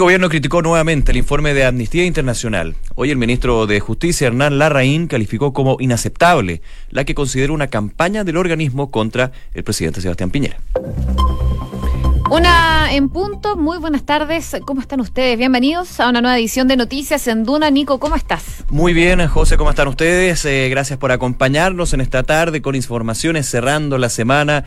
El gobierno criticó nuevamente el informe de Amnistía Internacional. Hoy el ministro de Justicia, Hernán Larraín, calificó como inaceptable la que considera una campaña del organismo contra el presidente Sebastián Piñera. Una en punto, muy buenas tardes, ¿cómo están ustedes? Bienvenidos a una nueva edición de Noticias en Duna. Nico, ¿cómo estás? Muy bien, José, ¿cómo están ustedes? Eh, gracias por acompañarnos en esta tarde con informaciones cerrando la semana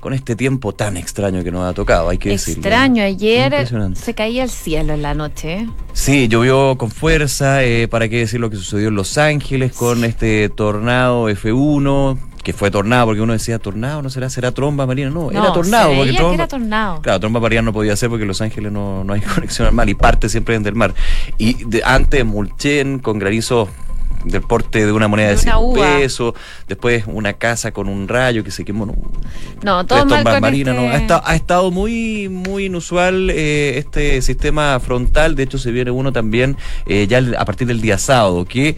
con este tiempo tan extraño que nos ha tocado, hay que decirlo. Extraño, ayer se caía el cielo en la noche. ¿eh? Sí, llovió con fuerza, eh, para qué decir lo que sucedió en Los Ángeles con este tornado F1, que fue tornado, porque uno decía tornado, no será, será tromba marina, no, era tornado. porque tromba, era tornado. Claro, tromba marina no podía ser porque Los Ángeles no, no hay conexión al mar y parte siempre del mar. Y antes Mulchen con granizo del porte de una moneda de 100 pesos, después una casa con un rayo que se quemó. No, no todo mal con marina, no. Este ha, estado, muy, muy inusual eh, este sistema frontal, de hecho se viene uno también eh, ya a partir del día sábado, que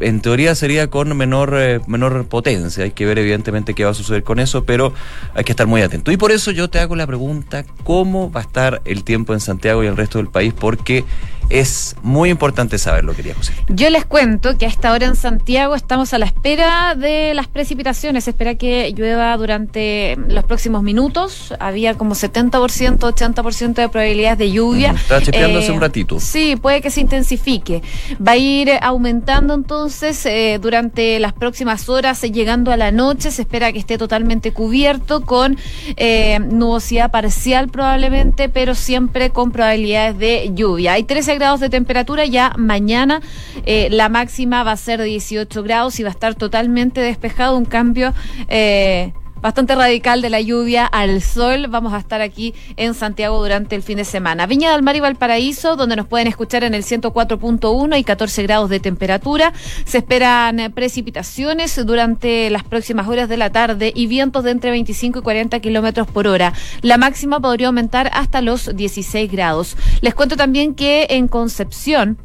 en teoría sería con menor, eh, menor potencia. Hay que ver evidentemente qué va a suceder con eso, pero hay que estar muy atento. Y por eso yo te hago la pregunta, ¿cómo va a estar el tiempo en Santiago y el resto del país? Porque es muy importante saberlo, quería José. Yo les cuento que a esta hora en Santiago estamos a la espera de las precipitaciones. Se espera que llueva durante los próximos minutos. Había como 70%, 80% de probabilidades de lluvia. Está chequeando hace un eh, ratito. Sí, puede que se intensifique. Va a ir aumentando entonces eh, durante las próximas horas, llegando a la noche. Se espera que esté totalmente cubierto con eh, nubosidad parcial probablemente, pero siempre con probabilidades de lluvia. Hay 13 grados de temperatura, ya mañana eh, la máxima va a ser de 18 grados y va a estar totalmente despejado, un cambio... Eh, bastante radical de la lluvia al sol. Vamos a estar aquí en Santiago durante el fin de semana. Viña del Mar y Valparaíso, donde nos pueden escuchar en el 104.1 y 14 grados de temperatura. Se esperan eh, precipitaciones durante las próximas horas de la tarde y vientos de entre 25 y 40 kilómetros por hora. La máxima podría aumentar hasta los 16 grados. Les cuento también que en Concepción,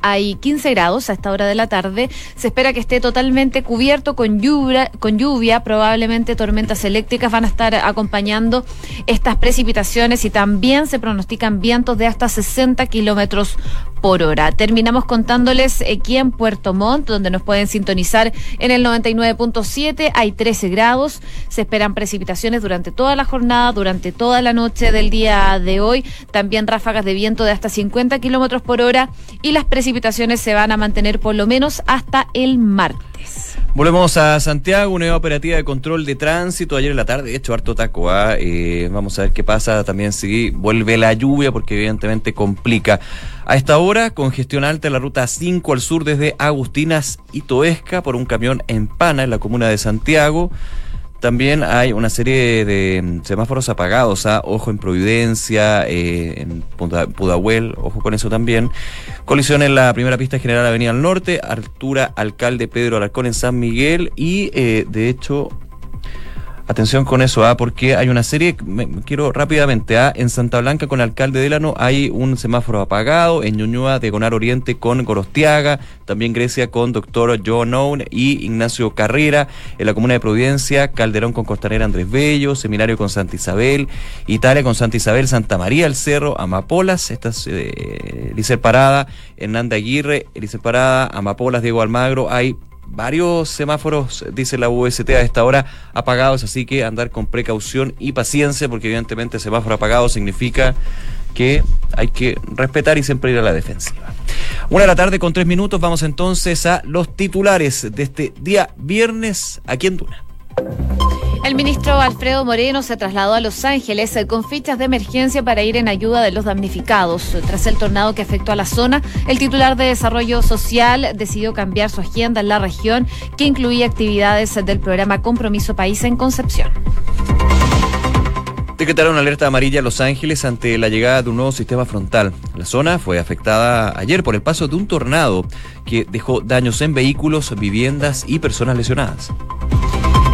hay 15 grados a esta hora de la tarde. Se espera que esté totalmente cubierto con lluvia, con lluvia. Probablemente tormentas eléctricas van a estar acompañando estas precipitaciones y también se pronostican vientos de hasta 60 kilómetros por hora. Terminamos contándoles aquí en Puerto Montt, donde nos pueden sintonizar en el 99.7. Hay 13 grados. Se esperan precipitaciones durante toda la jornada, durante toda la noche del día de hoy. También ráfagas de viento de hasta 50 kilómetros por hora y las precipitaciones se van a mantener por lo menos hasta el martes. Volvemos a Santiago, una operativa de control de tránsito ayer en la tarde, de hecho harto taco, ¿ah? eh, vamos a ver qué pasa también si vuelve la lluvia porque evidentemente complica. A esta hora, congestión alta en la ruta 5 al sur desde Agustinas y Toesca por un camión en Pana en la comuna de Santiago. También hay una serie de mm, semáforos apagados, ¿ah? ojo en Providencia, eh, en Pudahuel, ojo con eso también. Colisión en la primera pista general Avenida al Norte, altura Alcalde Pedro Alarcón en San Miguel y eh, de hecho Atención con eso, ¿ah? porque hay una serie, quiero rápidamente, ¿ah? en Santa Blanca con Alcalde Delano hay un semáforo apagado, en Ñuñoa Diagonal Oriente con Gorostiaga, también Grecia con Doctor John Owen y Ignacio Carrera, en la Comuna de Providencia, Calderón con Costanera Andrés Bello, Seminario con Santa Isabel, Italia con Santa Isabel, Santa María el Cerro, Amapolas, esta es eh, Parada, Hernanda Aguirre, Elise Parada, Amapolas, Diego Almagro, hay varios semáforos, dice la UST a esta hora, apagados, así que andar con precaución y paciencia, porque evidentemente semáforo apagado significa que hay que respetar y siempre ir a la defensiva. Una de la tarde con tres minutos, vamos entonces a los titulares de este día viernes aquí en Duna. El ministro Alfredo Moreno se trasladó a Los Ángeles eh, con fichas de emergencia para ir en ayuda de los damnificados. Tras el tornado que afectó a la zona, el titular de Desarrollo Social decidió cambiar su agenda en la región, que incluía actividades del programa Compromiso País en Concepción. Decretaron alerta amarilla a Los Ángeles ante la llegada de un nuevo sistema frontal. La zona fue afectada ayer por el paso de un tornado que dejó daños en vehículos, viviendas y personas lesionadas.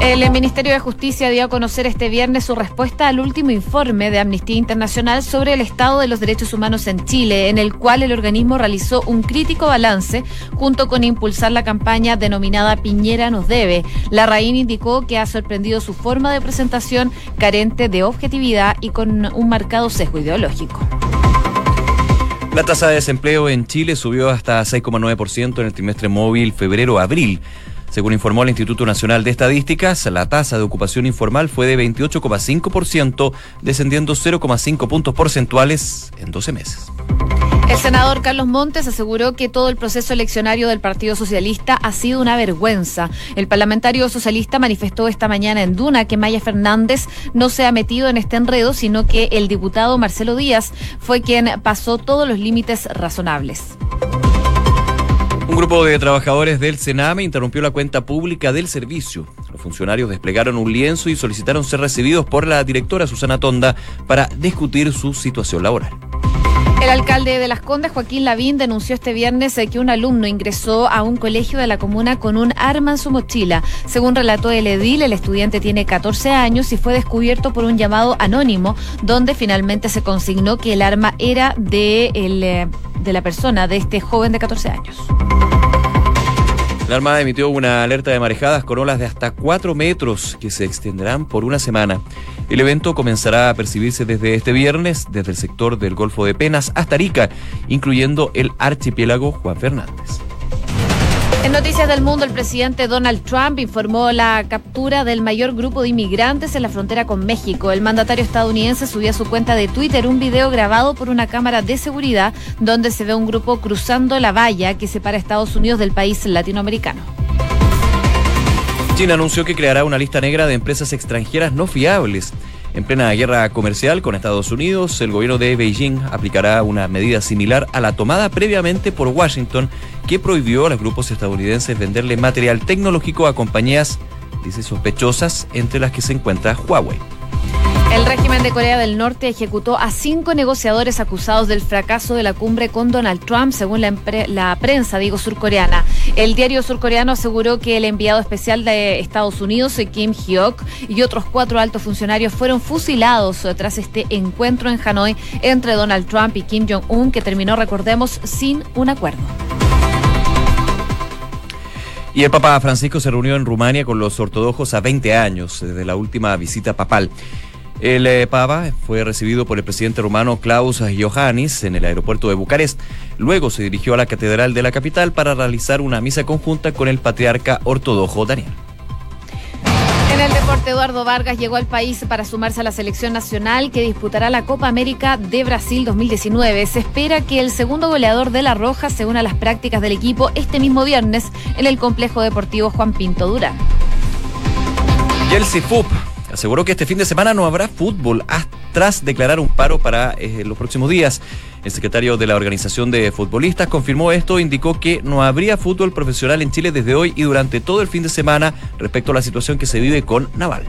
El Ministerio de Justicia dio a conocer este viernes su respuesta al último informe de Amnistía Internacional sobre el estado de los derechos humanos en Chile, en el cual el organismo realizó un crítico balance junto con impulsar la campaña denominada Piñera nos debe. La RAIN indicó que ha sorprendido su forma de presentación carente de objetividad y con un marcado sesgo ideológico. La tasa de desempleo en Chile subió hasta 6,9% en el trimestre móvil febrero-abril. Según informó el Instituto Nacional de Estadísticas, la tasa de ocupación informal fue de 28,5%, descendiendo 0,5 puntos porcentuales en 12 meses. El senador Carlos Montes aseguró que todo el proceso eleccionario del Partido Socialista ha sido una vergüenza. El parlamentario socialista manifestó esta mañana en Duna que Maya Fernández no se ha metido en este enredo, sino que el diputado Marcelo Díaz fue quien pasó todos los límites razonables. Un grupo de trabajadores del Sename interrumpió la cuenta pública del servicio. Los funcionarios desplegaron un lienzo y solicitaron ser recibidos por la directora Susana Tonda para discutir su situación laboral. El alcalde de Las Condes, Joaquín Lavín, denunció este viernes que un alumno ingresó a un colegio de la comuna con un arma en su mochila. Según relató el edil, el estudiante tiene 14 años y fue descubierto por un llamado anónimo, donde finalmente se consignó que el arma era de, eh, la persona, de este joven de 14 años. La Armada emitió una alerta de marejadas con olas de hasta 4 metros que se extenderán por una semana. El evento comenzará a percibirse desde este viernes, desde el sector del Golfo de Penas hasta Arica, incluyendo el archipiélago Juan Fernández. En Noticias del Mundo, el presidente Donald Trump informó la captura del mayor grupo de inmigrantes en la frontera con México. El mandatario estadounidense subió a su cuenta de Twitter un video grabado por una cámara de seguridad donde se ve un grupo cruzando la valla que separa Estados Unidos del país latinoamericano. China anunció que creará una lista negra de empresas extranjeras no fiables. En plena guerra comercial con Estados Unidos, el gobierno de Beijing aplicará una medida similar a la tomada previamente por Washington, que prohibió a los grupos estadounidenses venderle material tecnológico a compañías, dice, sospechosas, entre las que se encuentra Huawei. El régimen de Corea del Norte ejecutó a cinco negociadores acusados del fracaso de la cumbre con Donald Trump, según la, prensa, surcoreana. El diario surcoreano aseguró que el enviado especial de Estados Unidos, Kim Hyok, y otros cuatro altos funcionarios fueron fusilados tras este encuentro en Hanoi entre Donald Trump y Kim Jong-un, que terminó, recordemos, sin un acuerdo. Y el Papa Francisco se reunió en Rumania con los ortodoxos a 20 años desde la última visita papal. El eh, Papa fue recibido por el presidente rumano Klaus Iohannis en el aeropuerto de Bucarest. Luego se dirigió a la catedral de la capital para realizar una misa conjunta con el patriarca ortodoxo Daniel. En el deporte, Eduardo Vargas llegó al país para sumarse a la selección nacional que disputará la Copa América de Brasil 2019. Se espera que el segundo goleador de La Roja se una a las prácticas del equipo este mismo viernes en el complejo deportivo Juan Pinto Durán. Y el CIFUP aseguró que este fin de semana no habrá fútbol tras declarar un paro para eh, los próximos días. El secretario de la Organización de Futbolistas confirmó esto, indicó que no habría fútbol profesional en Chile desde hoy y durante todo el fin de semana respecto a la situación que se vive con Naval.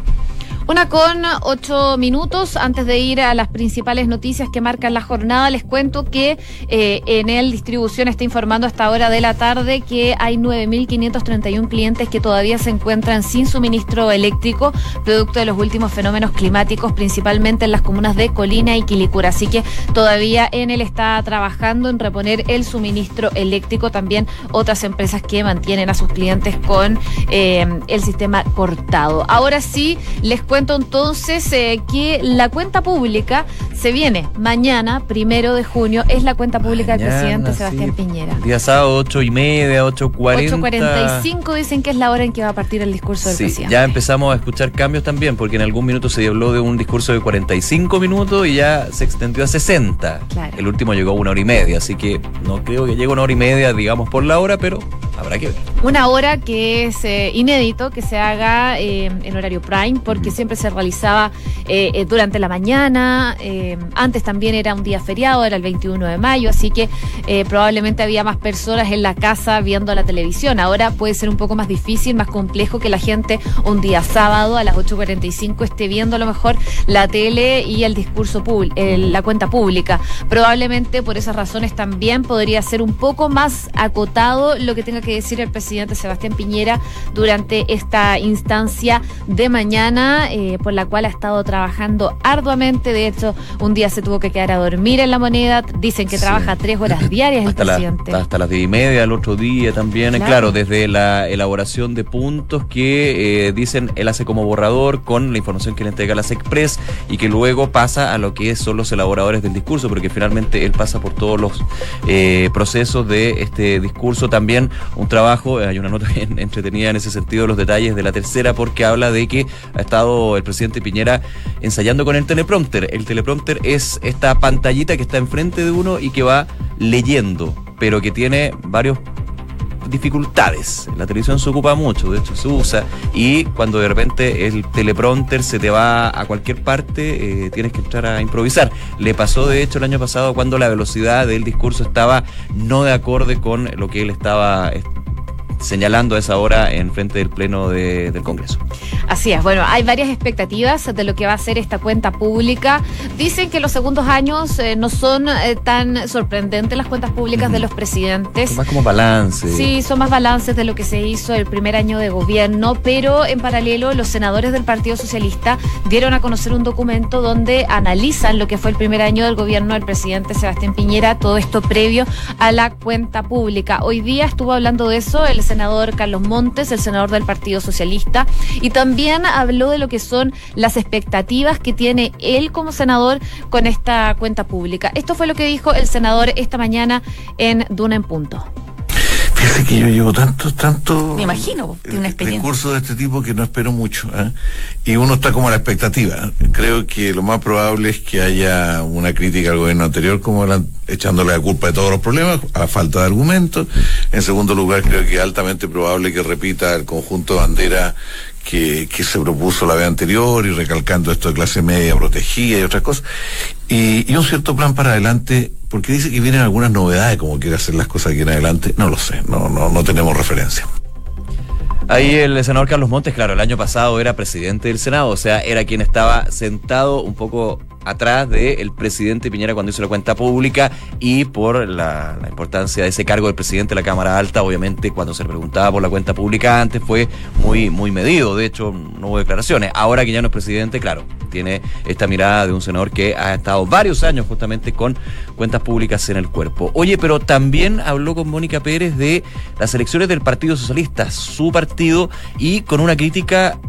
Una con ocho minutos. Antes de ir a las principales noticias que marcan la jornada, les cuento que eh, en el distribución está informando a esta hora de la tarde que hay 9.531 clientes que todavía se encuentran sin suministro eléctrico, producto de los últimos fenómenos climáticos, principalmente en las comunas de Colina y Quilicura. Así que todavía en él está trabajando en reponer el suministro eléctrico. También otras empresas que mantienen a sus clientes con eh, el sistema cortado. Ahora sí, les cuento cuento entonces eh, que la cuenta pública se viene mañana, primero de junio, es la cuenta pública del presidente Sebastián Piñera. Día sábado, ocho y media, ocho cuarenta. Dicen que es la hora en que va a partir el discurso del presidente. Ya empezamos a escuchar cambios también, porque en algún minuto se habló de un discurso de 45 minutos y ya se extendió a 60. El último llegó a una hora y media, así que no creo que llegue una hora y media, digamos, por la hora, pero habrá que ver. Una hora que es eh, inédito que se haga eh, en horario prime, porque siempre se realizaba eh, eh, durante la mañana. Eh, antes también era un día feriado, era el 21 de mayo, así que probablemente había más personas en la casa viendo la televisión. Ahora puede ser un poco más difícil, más complejo que la gente un día sábado a las 8.45 esté viendo a lo mejor la tele y el discurso público, la cuenta pública. Probablemente por esas razones también podría ser un poco más acotado lo que tenga que decir el presidente Sebastián Piñera durante esta instancia de mañana, eh, por la cual ha estado trabajando arduamente. De hecho, un día se tuvo que quedar a dormir en la moneda. Dicen que trabaja tres horas diarias el presidente. hasta las diez y media el otro día también. Claro, claro desde la elaboración de puntos que eh, dicen él hace como borrador con la información que le entrega las Express y que luego pasa a lo que son los elaboradores del discurso, porque finalmente él pasa por todos los eh, procesos de este discurso. También un trabajo, hay una nota bien entretenida en ese sentido, los detalles de la tercera, porque habla de que ha estado el presidente Piñera ensayando con el teleprompter. El teleprompter es esta pantallita que está enfrente de uno y que va leyendo, pero que tiene varios dificultades. La televisión se ocupa mucho, de hecho se usa, y cuando de repente el teleprompter se te va a cualquier parte, eh, tienes que entrar a improvisar. Le pasó de hecho el año pasado cuando la velocidad del discurso estaba no de acorde con lo que él estaba señalando a esa hora en frente del Pleno del Congreso. Así es, bueno, hay varias expectativas de lo que va a ser esta cuenta pública. Dicen que los segundos años eh, no son eh, tan sorprendentes las cuentas públicas de los presidentes. Son más como balance. Sí, son más balances de lo que se hizo el primer año de gobierno, pero en paralelo los senadores del Partido Socialista dieron a conocer un documento donde analizan lo que fue el primer año del gobierno del presidente Sebastián Piñera, todo esto previo a la cuenta pública. Hoy día estuvo hablando de eso el senador Carlos Montes, el senador del Partido Socialista, y también habló de lo que son las expectativas que tiene él como senador con esta cuenta pública. Esto fue lo que dijo el senador esta mañana en Duna en Punto. Fíjese que yo llevo tanto, tanto. Me imagino, tiene una experiencia. Recursos de este tipo que no espero mucho. ¿eh? Y uno está como a la expectativa. Creo que lo más probable es que haya una crítica al gobierno anterior, como la, echándole la culpa de todos los problemas, a falta de argumentos. En segundo lugar, creo que es altamente probable que repita el conjunto de bandera que, que, se propuso la vez anterior y recalcando esto de clase media protegida y otras cosas. Y, y un cierto plan para adelante porque dice que vienen algunas novedades, como quiere hacer las cosas aquí en adelante. No lo sé, no, no, no tenemos referencia. Ahí el senador Carlos Montes, claro, el año pasado era presidente del Senado, o sea, era quien estaba sentado un poco atrás del presidente Piñera cuando hizo la cuenta pública y por la, importancia de ese cargo del presidente de la Cámara Alta, obviamente cuando se le preguntaba por la cuenta pública antes fue muy, muy medido, de hecho no hubo declaraciones. Ahora que ya no es presidente, claro, tiene esta mirada de un senador que ha estado varios años justamente con cuentas públicas en el cuerpo. Oye, pero también habló con Mónica Pérez de las elecciones del Partido Socialista, su partido, y con una crítica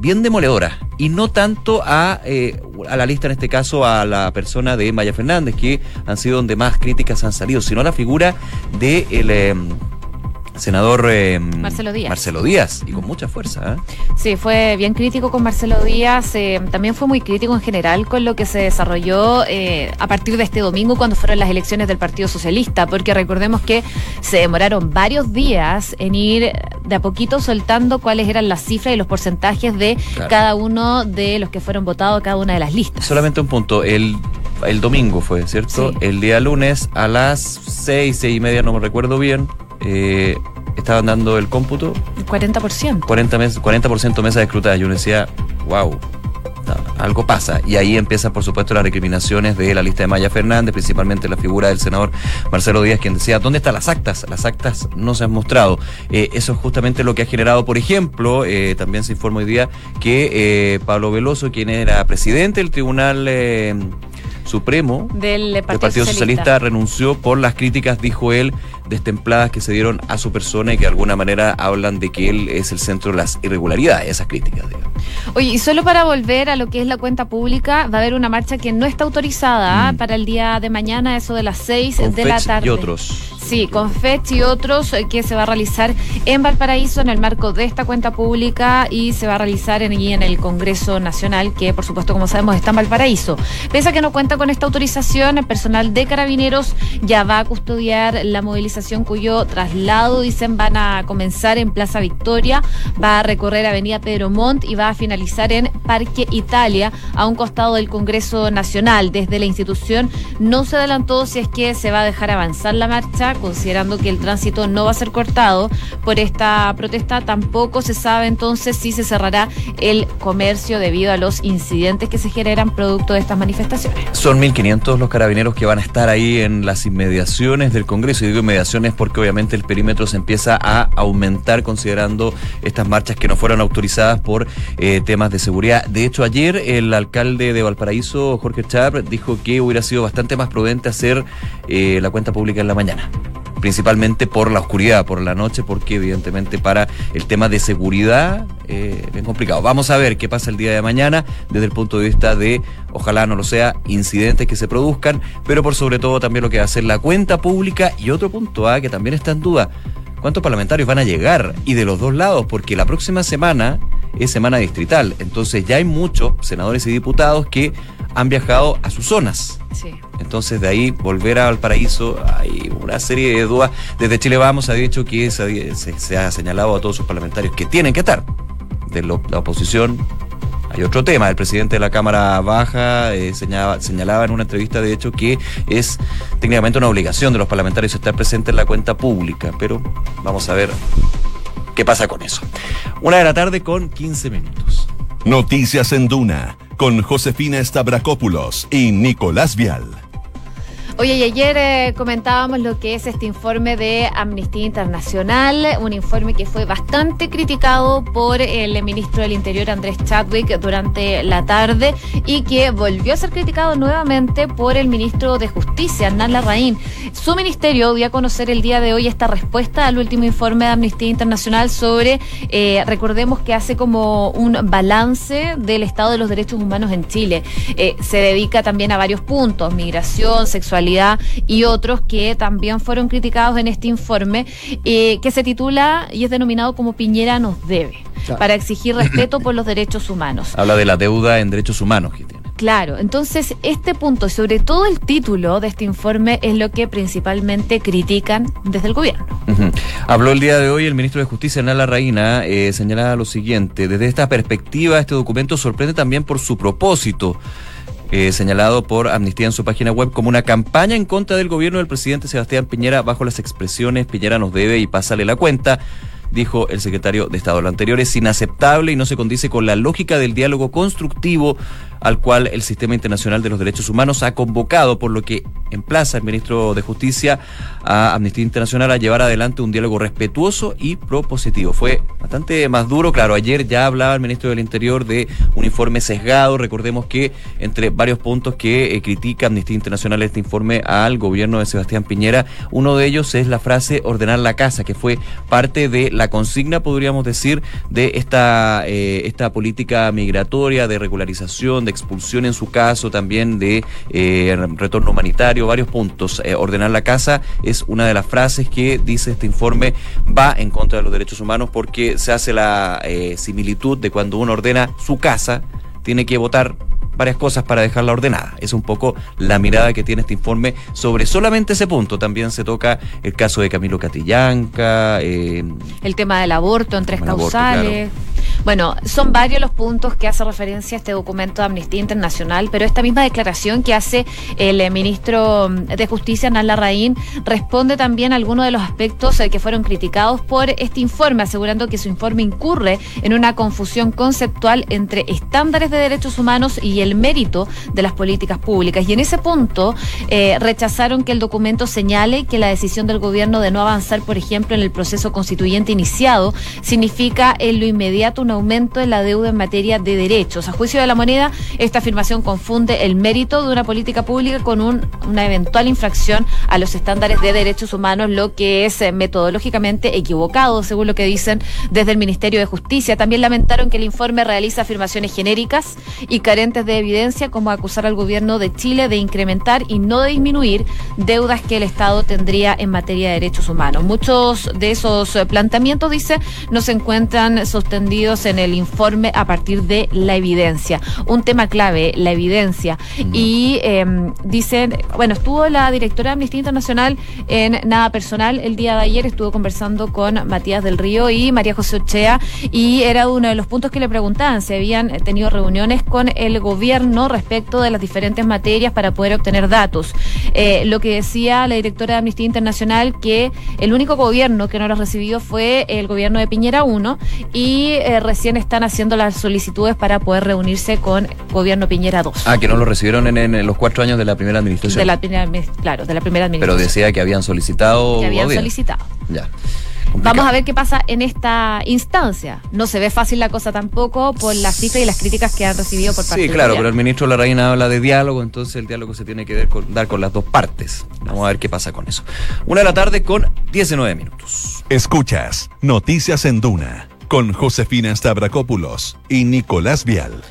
bien demoledora. Y no tanto a, eh, a la lista, en este caso, a la persona de Maya Fernández, que han sido donde más críticas han salido, sino a la figura de el, em, senador eh, Marcelo Díaz. Marcelo Díaz, y con mucha fuerza. ¿eh? Sí, fue bien crítico con Marcelo Díaz, eh, también fue muy crítico en general con lo que se desarrolló eh, a partir de este domingo cuando fueron las elecciones del Partido Socialista, porque recordemos que se demoraron varios días en ir de a poquito soltando cuáles eran las cifras y los porcentajes de cada uno de los que fueron votados, cada una de las listas. Solamente un punto, el el domingo fue, ¿cierto? El día lunes a las seis, seis y media, no me recuerdo bien, eh, estaban dando el cómputo. 40%. 40%, mes, 40 mesa de escrutada. Yo decía, wow, algo pasa. Y ahí empiezan, por supuesto, las recriminaciones de la lista de Maya Fernández, principalmente la figura del senador Marcelo Díaz, quien decía, ¿dónde están las actas? Las actas no se han mostrado. Eh, eso es justamente lo que ha generado, por ejemplo, eh, también se informa hoy día que Pablo Veloso, quien era presidente del Tribunal Supremo del Partido, Socialista. renunció por las críticas, dijo él, destempladas que se dieron a su persona y que de alguna manera hablan de que él es el centro de las irregularidades, esas críticas. Digamos. Oye, y solo para volver a lo que es la cuenta pública, va a haber una marcha que no está autorizada mm. para el día de mañana, eso de las 6 de la tarde. Y otros. Sí, con FECH y otros eh, que se va a realizar en Valparaíso en el marco de esta cuenta pública y se va a realizar en, en el Congreso Nacional, que por supuesto, como sabemos, está en Valparaíso. Pese a que no cuenta con esta autorización, el personal de carabineros ya va a custodiar la movilización cuyo traslado, dicen, van a comenzar en Plaza Victoria, va a recorrer Avenida Pedro Montt y va finalizar en Parque Italia, a un costado del Congreso Nacional. Desde la institución no se adelantó si es que se va a dejar avanzar la marcha considerando que el tránsito no va a ser cortado por esta protesta. Tampoco se sabe entonces si se cerrará el comercio debido a los incidentes que se generan producto de estas manifestaciones. Son 1.500 los carabineros que van a estar ahí en las inmediaciones del Congreso. Y digo inmediaciones porque obviamente el perímetro se empieza a aumentar considerando estas marchas que no fueron autorizadas por eh, temas de seguridad. De hecho, ayer el alcalde de Valparaíso, Jorge Chap, dijo que hubiera sido bastante más prudente hacer eh, la cuenta pública en la mañana principalmente por la oscuridad, por la noche, porque evidentemente para el tema de seguridad eh, bien complicado. Vamos a ver qué pasa el día de mañana desde el punto de vista de, ojalá no lo sea, incidentes que se produzcan, pero por sobre todo también lo que va a ser la cuenta pública y otro punto A que también está en duda. ¿Cuántos parlamentarios van a llegar? Y de los dos lados, porque la próxima semana es semana distrital. Entonces ya hay muchos senadores y diputados que han viajado a sus zonas. Sí. Entonces de ahí volver a Valparaíso hay una serie de dudas. Desde Chile Vamos ha dicho que se, ha señalado a todos sus parlamentarios que tienen que estar. De la oposición hay otro tema. El presidente de la Cámara Baja eh, señalaba, señalaba en una entrevista, de hecho, que es técnicamente una obligación de los parlamentarios estar presentes en la cuenta pública. Pero vamos a ver qué pasa con eso. Una de la tarde con 15 minutos. Noticias en Duna con Josefina Stavrakopoulos y Nicolás Vial. Oye, y ayer eh, comentábamos lo que es este informe de Amnistía Internacional, un informe que fue bastante criticado por el ministro del Interior Andrés Chadwick durante la tarde y que volvió a ser criticado nuevamente por el ministro de Justicia, Hernán Larraín. Su ministerio dio a conocer el día de hoy esta respuesta al último informe de Amnistía Internacional sobre, eh, recordemos que hace como un balance del estado de los derechos humanos en Chile. Eh, se dedica también a varios puntos, migración, sexualidad y otros que también fueron criticados en este informe, eh, que se titula y es denominado como Piñera nos debe, para exigir respeto por los derechos humanos. Habla de la deuda en derechos humanos que tiene. Claro, entonces este punto, sobre todo el título de este informe, es lo que principalmente critican desde el gobierno. Habló el día de hoy el ministro de Justicia, Nala Reina, eh, señalaba lo siguiente, desde esta perspectiva este documento sorprende también por su propósito. Eh, señalado por Amnistía en su página web como una campaña en contra del gobierno del presidente Sebastián Piñera bajo las expresiones Piñera nos debe y pásale la cuenta dijo el secretario de Estado. Lo anterior es inaceptable y no se condice con la lógica del diálogo constructivo al cual el Sistema Internacional de los Derechos Humanos ha convocado, por lo que emplaza el ministro de Justicia a Amnistía Internacional a llevar adelante un diálogo respetuoso y propositivo. Fue bastante más duro, claro, ayer ya hablaba el ministro del Interior de un informe sesgado, recordemos que entre varios puntos que eh, critica Amnistía Internacional este informe al gobierno de Sebastián Piñera, uno de ellos es la frase ordenar la casa, que fue parte de la consigna, podríamos decir, de esta, eh, esta política migratoria de regularización, de expulsión en su caso, también de eh, retorno humanitario, varios puntos. Eh, ordenar la casa es una de las frases que dice este informe va en contra de los derechos humanos porque se hace la eh, similitud de cuando uno ordena su casa, tiene que votar varias cosas para dejarla ordenada. Es un poco la mirada que tiene este informe sobre solamente ese punto. También se toca el caso de Camilo Catillanca. Eh, el tema del aborto en tres causales. Bueno, son varios los puntos que hace referencia a este documento de Amnistía Internacional, pero esta misma declaración que hace el eh, ministro de Justicia, Hernán Larraín, responde también a algunos de los aspectos eh, que fueron criticados por este informe, asegurando que su informe incurre en una confusión conceptual entre estándares de derechos humanos y el mérito de las políticas públicas. Y en ese punto eh, rechazaron que el documento señale que la decisión del gobierno de no avanzar, por ejemplo, en el proceso constituyente iniciado, significa en lo inmediato un aumento en la deuda en materia de derechos. A juicio de la moneda, esta afirmación confunde el mérito de una política pública con una eventual infracción a los estándares de derechos humanos, lo que es eh, metodológicamente equivocado, según lo que dicen desde el Ministerio de Justicia. También lamentaron que el informe realiza afirmaciones genéricas y carentes de evidencia como acusar al gobierno de Chile de incrementar y no de disminuir deudas que el Estado tendría en materia de derechos humanos. Muchos de esos eh, planteamientos, dice, no se encuentran sostenidos en el informe a partir de la evidencia. Un tema clave, la evidencia. Y em, dicen, bueno, estuvo la directora de Amnistía Internacional en Nada Personal el día de ayer, estuvo conversando con Matías del Río y María José Ochea y era uno de los puntos que le preguntaban si habían tenido reuniones con el gobierno respecto de las diferentes materias para poder obtener datos. Eh, lo que decía la directora de Amnistía Internacional, que el único gobierno que no los recibió fue el gobierno de Piñera 1 y eh, recién están haciendo las solicitudes para poder reunirse con gobierno Piñera 2. Ah, que no lo recibieron en, en los cuatro años de la primera administración. De la primera, claro, de la primera Pero administración. decía que habían solicitado. que habían solicitado. Ya. Vamos a ver qué pasa en esta instancia. No se ve fácil la cosa tampoco por las cifras y las críticas que han recibido por parte Sí, claro, pero el ministro Larraín habla de diálogo, entonces el diálogo se tiene que dar con, dar con las dos partes. Vamos a ver qué pasa con eso. Una de la tarde con 19 minutos. Escuchas Noticias en Duna con Josefina Stavrakopoulos y Nicolás Vial.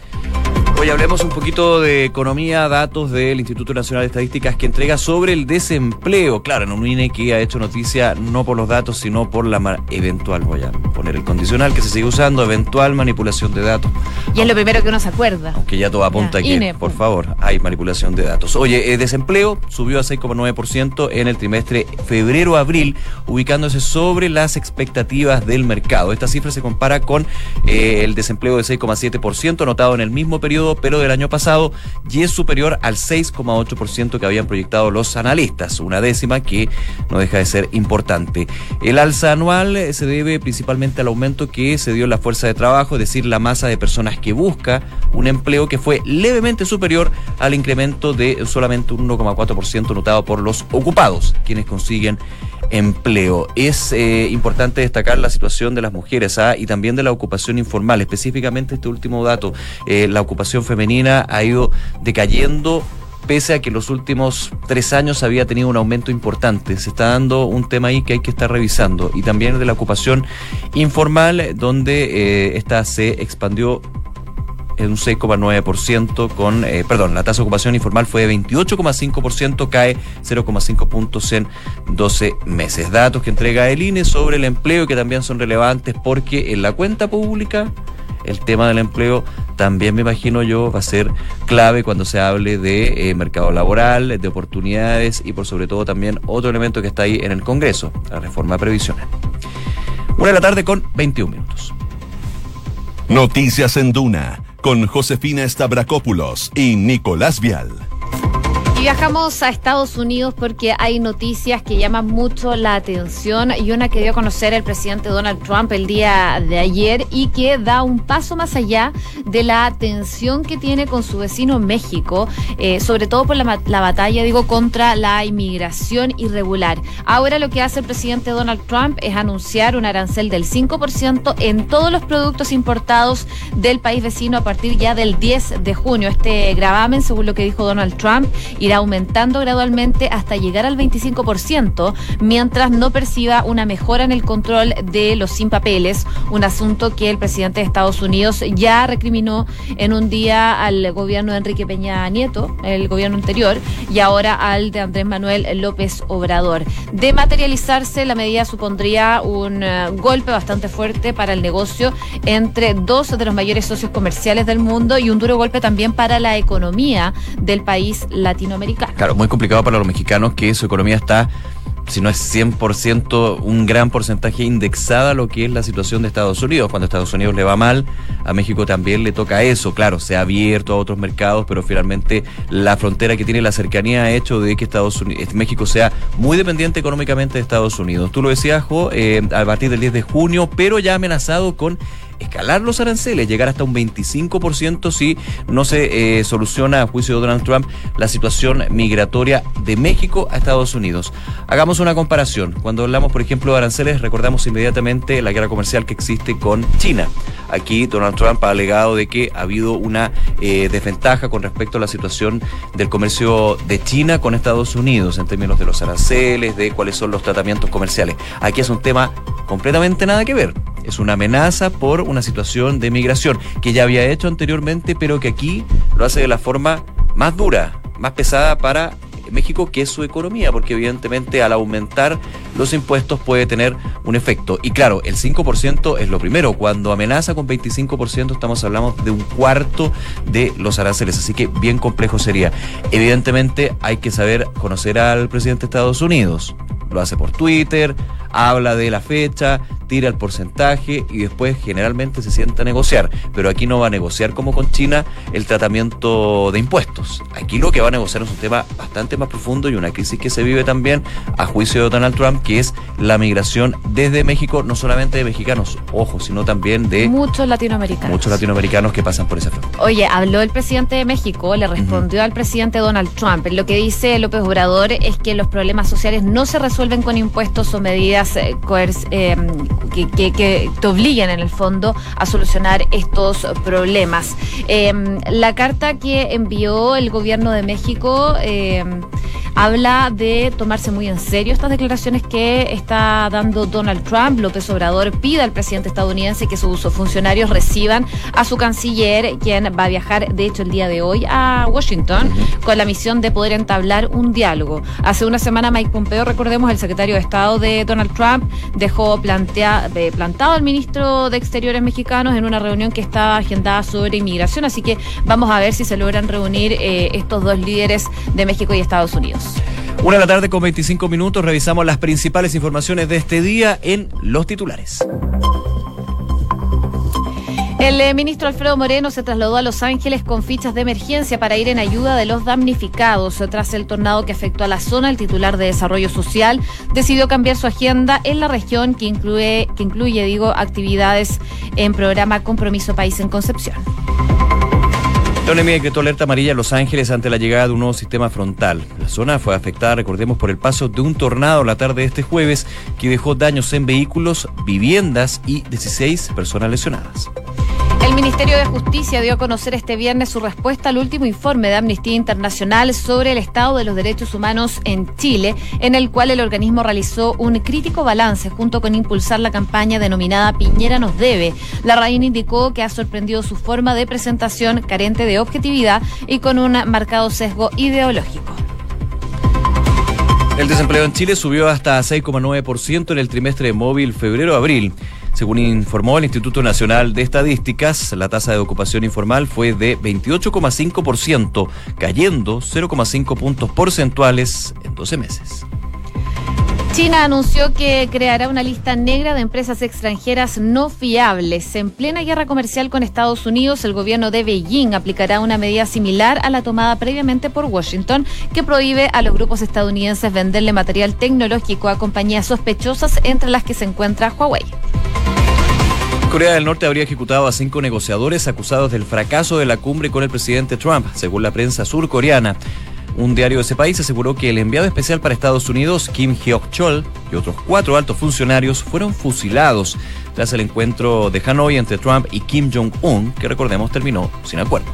Hoy hablemos un poquito de economía, datos del Instituto Nacional de Estadísticas que entrega sobre el desempleo. Claro, en un INE que ha hecho noticia no por los datos, sino por la eventual, voy a poner el condicional que se sigue usando, eventual manipulación de datos. Y es lo primero que uno se acuerda. Aunque ya todo apunta Ya, que, INE, por pum. favor, hay manipulación de datos. Oye, eh, desempleo subió a 6,9% en el trimestre febrero-abril, ubicándose sobre las expectativas del mercado. Esta cifra se compara con eh, el desempleo de 6,7% anotado en el mismo periodo, pero del año pasado, y es superior al 6,8% que habían proyectado los analistas, una décima que no deja de ser importante. El alza anual eh, se debe principalmente al aumento que se dio en la fuerza de trabajo, es decir, la masa de personas que busca un empleo que fue levemente superior al incremento de solamente un 1,4% notado por los ocupados, quienes consiguen empleo. Es eh, importante destacar la situación de las mujeres ¿ah? y también de la ocupación informal, específicamente este último dato, eh, la ocupación femenina ha ido decayendo pese a que los últimos tres años había tenido un aumento importante. Se está dando un tema ahí que hay que estar revisando. Y también de la ocupación informal, donde eh, esta se expandió en un 6,9% con, eh, perdón, la tasa de ocupación informal fue de 28,5%, cae 0,5 puntos en 12 meses. Datos que entrega el INE sobre el empleo que también son relevantes porque en la cuenta pública el tema del empleo también me imagino yo va a ser clave cuando se hable de eh, mercado laboral, de oportunidades y por sobre todo también otro elemento que está ahí en el Congreso, la reforma previsional. Una de la tarde con 21 minutos. Noticias en Duna con Josefina Stavrakopoulos y Nicolás Vial. Viajamos a Estados Unidos porque hay noticias que llaman mucho la atención y una que dio a conocer el presidente Donald Trump el día de ayer y que da un paso más allá de la tensión que tiene con su vecino México, eh, sobre todo por la, la batalla, digo, contra la inmigración irregular. Ahora lo que hace el presidente Donald Trump es anunciar un arancel del 5% en todos los productos importados del país vecino a partir ya del 10 de junio. Este gravamen, según lo que dijo Donald Trump, irá aumentando gradualmente hasta llegar al 25%, mientras no perciba una mejora en el control de los sin papeles, un asunto que el presidente de Estados Unidos ya recriminó en un día al gobierno de Enrique Peña Nieto, el gobierno anterior, y ahora al de Andrés Manuel López Obrador. De materializarse, la medida supondría un eh, golpe bastante fuerte para el negocio entre dos de los mayores socios comerciales del mundo y un duro golpe también para la economía del país latinoamericano. Claro, muy complicado para los mexicanos que su economía está, si no es 100%, un gran porcentaje indexada a lo que es la situación de Estados Unidos. Cuando Estados Unidos le va mal, a México también le toca eso. Claro, se ha abierto a otros mercados, pero finalmente la frontera que tiene la cercanía ha hecho de que Estados Unidos, México sea muy dependiente económicamente de Estados Unidos. Tú lo decías, Jo, eh, a partir del 10 de junio, pero ya amenazado con escalar los aranceles, llegar hasta un 25% si no se eh, soluciona, a juicio de Donald Trump, la situación migratoria de México a Estados Unidos. Hagamos una comparación. Cuando hablamos, por ejemplo, de aranceles, recordamos inmediatamente la guerra comercial que existe con China. Aquí Donald Trump ha alegado de que ha habido una eh, desventaja con respecto a la situación del comercio de China con Estados Unidos en términos de los aranceles, de cuáles son los tratamientos comerciales. Aquí es un tema completamente nada que ver. Es una amenaza por una situación de migración que ya había hecho anteriormente, pero que aquí lo hace de la forma más dura, más pesada para México, que es su economía, porque evidentemente al aumentar los impuestos puede tener un efecto. Y claro, el 5% es lo primero. Cuando amenaza con 25% estamos hablando de un cuarto de los aranceles, así que bien complejo sería. Evidentemente hay que saber conocer al presidente de Estados Unidos. Lo hace por Twitter, habla de la fecha, tira el porcentaje y después generalmente se sienta a negociar. Pero aquí no va a negociar como con China el tratamiento de impuestos. Aquí lo que va a negociar es un tema bastante más profundo y una crisis que se vive también a juicio de Donald Trump, que es la migración desde México, no solamente de mexicanos, ojo, sino también de muchos latinoamericanos. Muchos latinoamericanos que pasan por esa frontera. Oye, habló el presidente de México, le respondió al presidente Donald Trump. Lo que dice López Obrador es que los problemas sociales no se resuelven con impuestos o medidas eh, eh, que, que, te obliguen en el fondo a solucionar estos problemas. Eh, la carta que envió el gobierno de México habla de tomarse muy en serio estas declaraciones que está dando Donald Trump. López Obrador pide al presidente estadounidense que sus funcionarios reciban a su canciller, quien va a viajar, de hecho, el día de hoy a Washington con la misión de poder entablar un diálogo. Hace una semana Mike Pompeo, recordemos, el secretario de Estado de Donald Trump, dejó plantea, plantado al ministro de Exteriores mexicanos en una reunión que estaba agendada sobre inmigración. Así que vamos a ver si se logran reunir eh, estos dos líderes de México y Estados Unidos. Una de la tarde con 25 minutos revisamos las principales informaciones de este día en los titulares. El eh, ministro Alfredo Moreno se trasladó a Los Ángeles con fichas de emergencia para ir en ayuda de los damnificados. Tras el tornado que afectó a la zona, el titular de Desarrollo Social decidió cambiar su agenda en la región que incluye, que incluye digo, actividades en programa Compromiso País en Concepción. La ONEMI decretó alerta amarilla en Los Ángeles ante la llegada de un nuevo sistema frontal. La zona fue afectada, recordemos, por el paso de un tornado la tarde de este jueves que dejó daños en vehículos, viviendas y 16 personas lesionadas. El Ministerio de Justicia dio a conocer este viernes su respuesta al último informe de Amnistía Internacional sobre el estado de los derechos humanos en Chile, en el cual el organismo realizó un crítico balance junto con impulsar la campaña denominada Piñera nos debe. La reina indicó que ha sorprendido su forma de presentación carente de objetividad y con un marcado sesgo ideológico. El desempleo en Chile subió hasta 6,9% en el trimestre móvil febrero-abril. Según informó el Instituto Nacional de Estadísticas, la tasa de ocupación informal fue de 28,5%, cayendo 0,5 puntos porcentuales en 12 meses. China anunció que creará una lista negra de empresas extranjeras no fiables. En plena guerra comercial con Estados Unidos, el gobierno de Beijing aplicará una medida similar a la tomada previamente por Washington, que prohíbe a los grupos estadounidenses venderle material tecnológico a compañías sospechosas, entre las que se encuentra Huawei. Corea del Norte habría ejecutado a cinco negociadores acusados del fracaso de la cumbre con el presidente Trump, según la prensa surcoreana. Un diario de ese país aseguró que el enviado especial para Estados Unidos, Kim Hyok-chol, y otros cuatro altos funcionarios fueron fusilados tras el encuentro de Hanoi entre Trump y Kim Jong-un, que recordemos terminó sin acuerdo.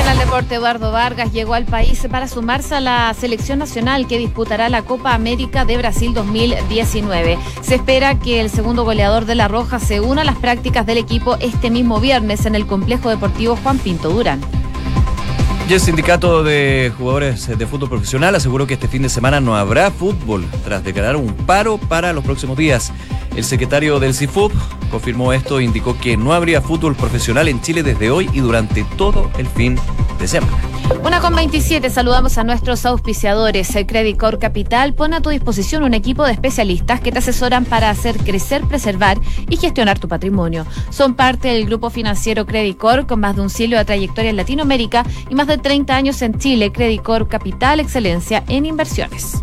En el deporte, Eduardo Vargas llegó al país para sumarse a la selección nacional que disputará la Copa América de Brasil 2019. Se espera que el segundo goleador de La Roja se una a las prácticas del equipo este mismo viernes en el complejo deportivo Juan Pinto Durán. Y el sindicato de jugadores de fútbol profesional aseguró que este fin de semana no habrá fútbol tras declarar un paro para los próximos días. El secretario del CIFUP confirmó esto e indicó que no habría fútbol profesional en Chile desde hoy y durante todo el fin de semana. Una con 27, saludamos a nuestros auspiciadores. El Credit Corp Capital pone a tu disposición un equipo de especialistas que te asesoran para hacer crecer, preservar y gestionar tu patrimonio. Son parte del grupo financiero Credit Corp con más de un siglo de trayectoria en Latinoamérica y más de 30 años en Chile. Credit Corp Capital, excelencia en inversiones.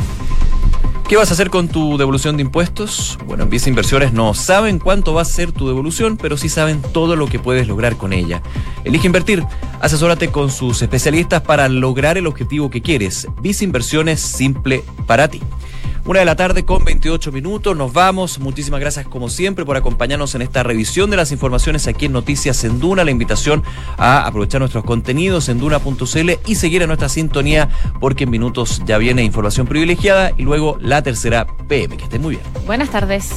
¿Qué vas a hacer con tu devolución de impuestos? Bueno, en Visa Inversiones no saben cuánto va a ser tu devolución, pero sí saben todo lo que puedes lograr con ella. Elige invertir. Asesórate con sus especialistas para lograr el objetivo que quieres. Visa Inversiones simple para ti. Una de la tarde con 28 minutos. Nos vamos. Muchísimas gracias, como siempre, por acompañarnos en esta revisión de las informaciones aquí en Noticias en Duna. La invitación a aprovechar nuestros contenidos en duna.cl y seguir a nuestra sintonía, porque en minutos ya viene información privilegiada y luego la tercera PM. Que estén muy bien. Buenas tardes.